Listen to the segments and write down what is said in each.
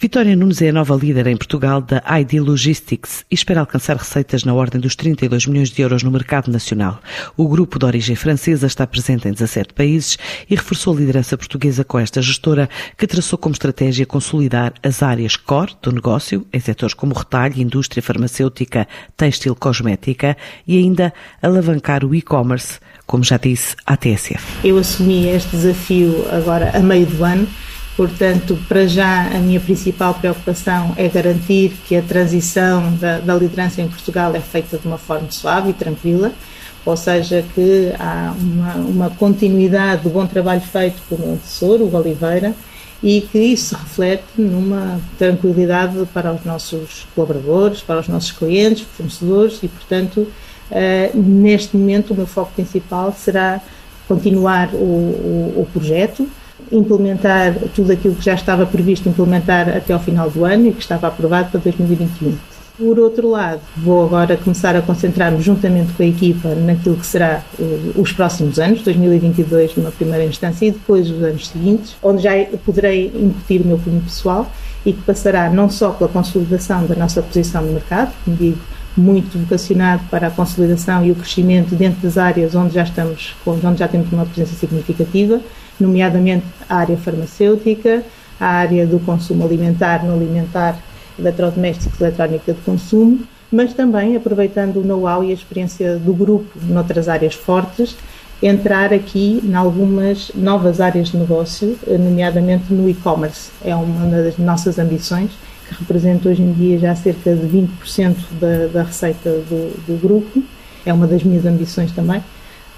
Vitória Nunes é a nova líder em Portugal da ID Logistics e espera alcançar receitas na ordem dos 32 milhões de euros no mercado nacional. O grupo de origem francesa está presente em 17 países e reforçou a liderança portuguesa com esta gestora, que traçou como estratégia consolidar as áreas core do negócio em setores como retalho, indústria farmacêutica, têxtil, cosmética e ainda alavancar o e-commerce, como já disse a TSF. Eu assumi este desafio agora a meio do ano Portanto, para já, a minha principal preocupação é garantir que a transição da, da, liderança em Portugal é feita de uma forma suave e tranquila, ou seja, que há uma, uma continuidade do bom trabalho feito pelo meu antecessor, o Oliveira, e que isso se reflete numa tranquilidade para os nossos colaboradores, para os nossos clientes, fornecedores, e, portanto, uh, neste momento, o meu foco principal será continuar o, o, o projeto implementar tudo aquilo que já estava previsto implementar até ao final do ano e que estava aprovado para 2021. Por outro lado, vou agora começar a concentrar-me juntamente com a equipa naquilo que será os próximos anos, 2022 numa primeira instância e depois os anos seguintes, onde já poderei incutir o meu cunho pessoal e que passará não só pela consolidação da nossa posição no mercado, como digo, muito vocacionado para a consolidação e o crescimento dentro das áreas onde já estamos, onde já temos uma presença significativa, nomeadamente a área farmacêutica, a área do consumo alimentar, no alimentar, eletrodomésticos, eletrónica de consumo, mas também aproveitando o know-how e a experiência do grupo noutras áreas fortes, entrar aqui em algumas novas áreas de negócio, nomeadamente no e-commerce. É uma das nossas ambições, que representa hoje em dia já cerca de 20% da, da receita do, do, grupo. É uma das minhas ambições também,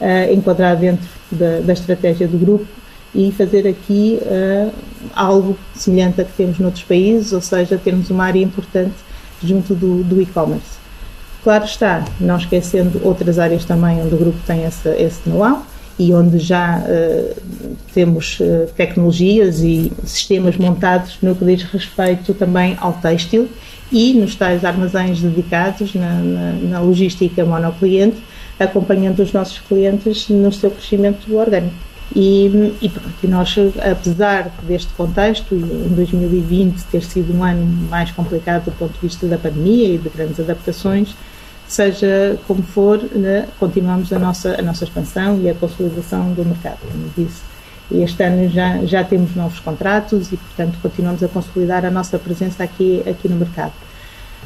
uh, enquadrar dentro da, da estratégia do grupo e fazer aqui uh, algo semelhante a que temos noutros países, ou seja, termos uma área importante junto do, do e-commerce. Claro está, não esquecendo outras áreas também onde o grupo tem essa, esse know-how e onde já uh, temos uh, tecnologias e sistemas montados no que diz respeito também ao têxtil e nos tais armazéns dedicados na, na, na logística monocliente, acompanhando os nossos clientes no seu crescimento orgânico. E, e, pronto, nós, apesar deste contexto, em 2020 ter sido um ano mais complicado do ponto de vista da pandemia e de grandes adaptações, seja como for, né, continuamos a nossa, a nossa expansão e a consolidação do mercado, como disse. Este ano já, já temos novos contratos e, portanto, continuamos a consolidar a nossa presença aqui, aqui no mercado.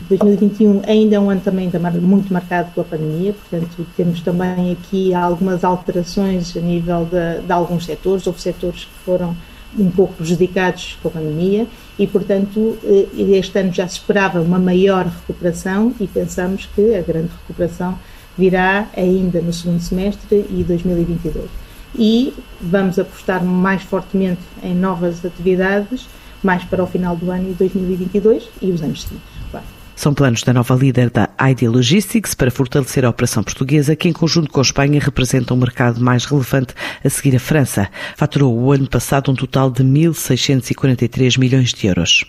2021 ainda é um ano também muito marcado pela pandemia, portanto temos também aqui algumas alterações a nível de, de alguns setores, houve setores que foram um pouco prejudicados com a pandemia e, portanto, eh, este ano já se esperava uma maior recuperação e pensamos que a grande recuperação virá ainda no segundo semestre e 2022. E vamos apostar mais fortemente em novas atividades mais para o final do ano de 2022 e os anos seguintes. São planos da nova líder da ID Logistics para fortalecer a operação portuguesa, que em conjunto com a Espanha representa um mercado mais relevante a seguir a França. Faturou o ano passado um total de 1.643 milhões de euros.